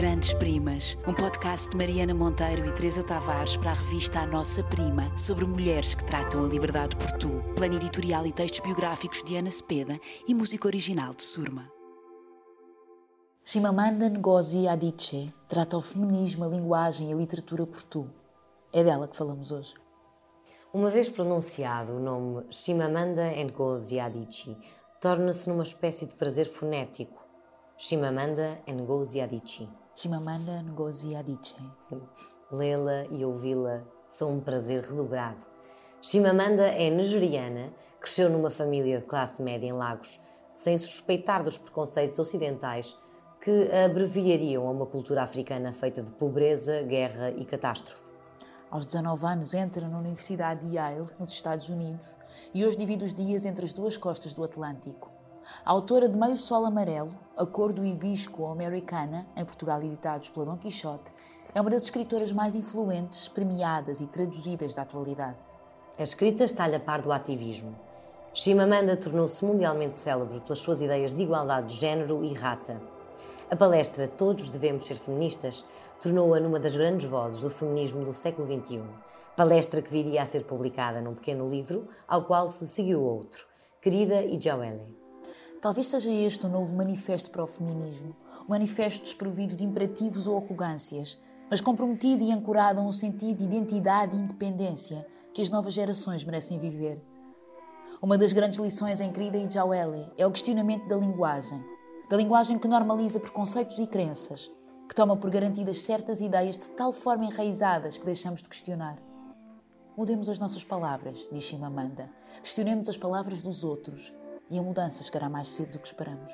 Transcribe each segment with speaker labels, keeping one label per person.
Speaker 1: Grandes Primas, um podcast de Mariana Monteiro e Teresa Tavares para a revista A Nossa Prima, sobre mulheres que tratam a liberdade por tu. Plano editorial e textos biográficos de Ana Cepeda e música original de Surma.
Speaker 2: Chimamanda Ngozi Adichie trata o feminismo, a linguagem e a literatura por tu. É dela que falamos hoje.
Speaker 3: Uma vez pronunciado, o nome Chimamanda Ngozi Adichie torna-se numa espécie de prazer fonético. Chimamanda Ngozi Adichie.
Speaker 2: Chimamanda Ngozi Adichie.
Speaker 3: Lê-la e ouvi-la são um prazer redobrado. Chimamanda é nigeriana, cresceu numa família de classe média em Lagos, sem suspeitar dos preconceitos ocidentais que a abreviariam a uma cultura africana feita de pobreza, guerra e catástrofe.
Speaker 2: Aos 19 anos entra na Universidade de Yale, nos Estados Unidos, e hoje divide os dias entre as duas costas do Atlântico. A autora de Meio Sol Amarelo, A Cor do Hibisco Americana, em Portugal editados pela Dom Quixote, é uma das escritoras mais influentes, premiadas e traduzidas da atualidade.
Speaker 3: A escrita está-lhe a par do ativismo. Chimamanda tornou-se mundialmente célebre pelas suas ideias de igualdade de género e raça. A palestra Todos Devemos Ser Feministas tornou-a numa das grandes vozes do feminismo do século XXI. Palestra que viria a ser publicada num pequeno livro, ao qual se seguiu outro, Querida e Joelle.
Speaker 2: Talvez seja este o novo manifesto para o feminismo, um manifesto desprovido de imperativos ou arrogâncias, mas comprometido e ancorado a um sentido de identidade e independência que as novas gerações merecem viver. Uma das grandes lições em Querida e Joelle é o questionamento da linguagem, da linguagem que normaliza preconceitos e crenças, que toma por garantidas certas ideias de tal forma enraizadas que deixamos de questionar. Mudemos as nossas palavras, diz Chimamanda. Questionemos as palavras dos outros e a mudança chegará mais cedo do que esperamos.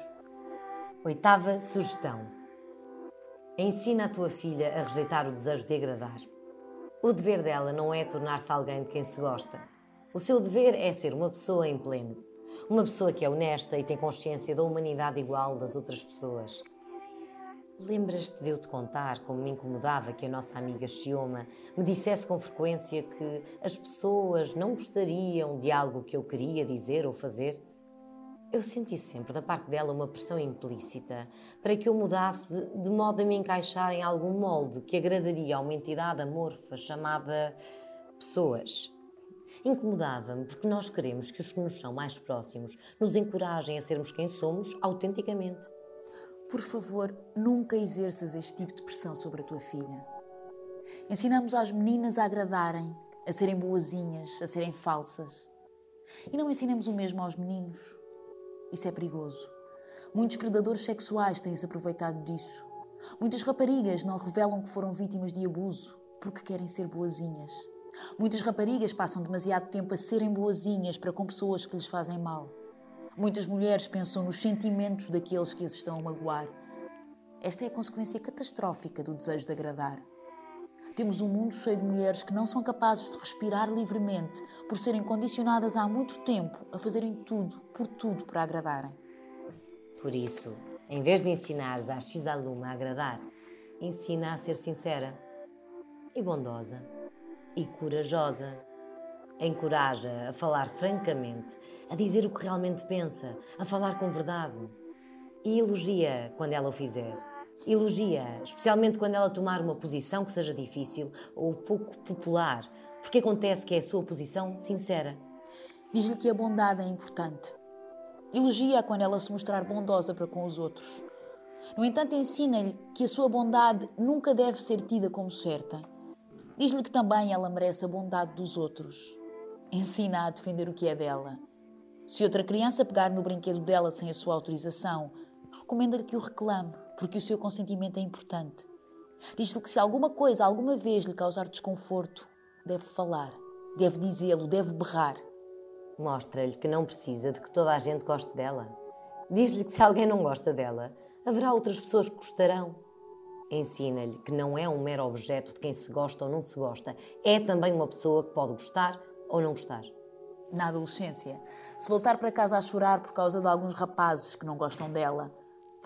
Speaker 3: Oitava sugestão. Ensina a tua filha a rejeitar o desejo de agradar. O dever dela não é tornar-se alguém de quem se gosta. O seu dever é ser uma pessoa em pleno, uma pessoa que é honesta e tem consciência da humanidade igual das outras pessoas. Lembras-te de eu te contar como me incomodava que a nossa amiga Xioma me dissesse com frequência que as pessoas não gostariam de algo que eu queria dizer ou fazer? Eu senti sempre da parte dela uma pressão implícita para que eu mudasse de modo a me encaixar em algum molde que agradaria a uma entidade amorfa chamada pessoas. Incomodava-me porque nós queremos que os que nos são mais próximos nos encorajem a sermos quem somos autenticamente.
Speaker 2: Por favor, nunca exerças este tipo de pressão sobre a tua filha. Ensinamos às meninas a agradarem, a serem boazinhas, a serem falsas. E não ensinamos o mesmo aos meninos. Isso é perigoso. Muitos predadores sexuais têm-se aproveitado disso. Muitas raparigas não revelam que foram vítimas de abuso porque querem ser boazinhas. Muitas raparigas passam demasiado tempo a serem boazinhas para com pessoas que lhes fazem mal. Muitas mulheres pensam nos sentimentos daqueles que as estão a magoar. Esta é a consequência catastrófica do desejo de agradar. Temos um mundo cheio de mulheres que não são capazes de respirar livremente por serem condicionadas há muito tempo a fazerem tudo, por tudo, para agradarem.
Speaker 3: Por isso, em vez de ensinares à X-aluma a agradar, ensina a ser sincera e bondosa e corajosa. Encoraja a falar francamente, a dizer o que realmente pensa, a falar com verdade. E elogia quando ela o fizer. Elogia, especialmente quando ela tomar uma posição que seja difícil ou pouco popular, porque acontece que é a sua posição sincera.
Speaker 2: Diz-lhe que a bondade é importante. Elogia quando ela se mostrar bondosa para com os outros. No entanto, ensina-lhe que a sua bondade nunca deve ser tida como certa. Diz-lhe que também ela merece a bondade dos outros. Ensina a defender o que é dela. Se outra criança pegar no brinquedo dela sem a sua autorização, recomenda-lhe que o reclame, porque o seu consentimento é importante. Diz-lhe que se alguma coisa alguma vez lhe causar desconforto, deve falar, deve dizê-lo, deve berrar.
Speaker 3: Mostra-lhe que não precisa de que toda a gente goste dela. Diz-lhe que se alguém não gosta dela, haverá outras pessoas que gostarão. Ensina-lhe que não é um mero objeto de quem se gosta ou não se gosta, é também uma pessoa que pode gostar ou não gostar.
Speaker 2: Na adolescência, se voltar para casa a chorar por causa de alguns rapazes que não gostam dela,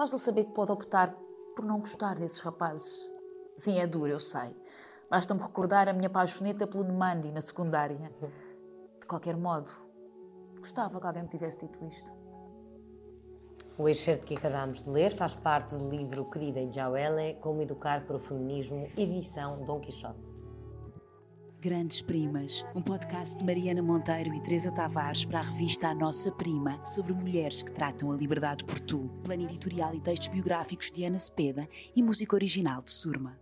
Speaker 2: faz-lhe saber que pode optar por não gostar desses rapazes. Sim, é duro, eu sei. Basta-me recordar a minha paixoneta pelo Nemandi na secundária. De qualquer modo, gostava que alguém me tivesse dito isto.
Speaker 3: O excerto que acabamos de ler faz parte do livro Querida Jauele, Como Educar para o Feminismo, edição Dom Quixote.
Speaker 2: Grandes Primas, um podcast de Mariana Monteiro e Teresa Tavares para a revista A Nossa Prima, sobre mulheres que tratam a liberdade por tu. Plano editorial e textos biográficos de Ana Cepeda e música original de Surma.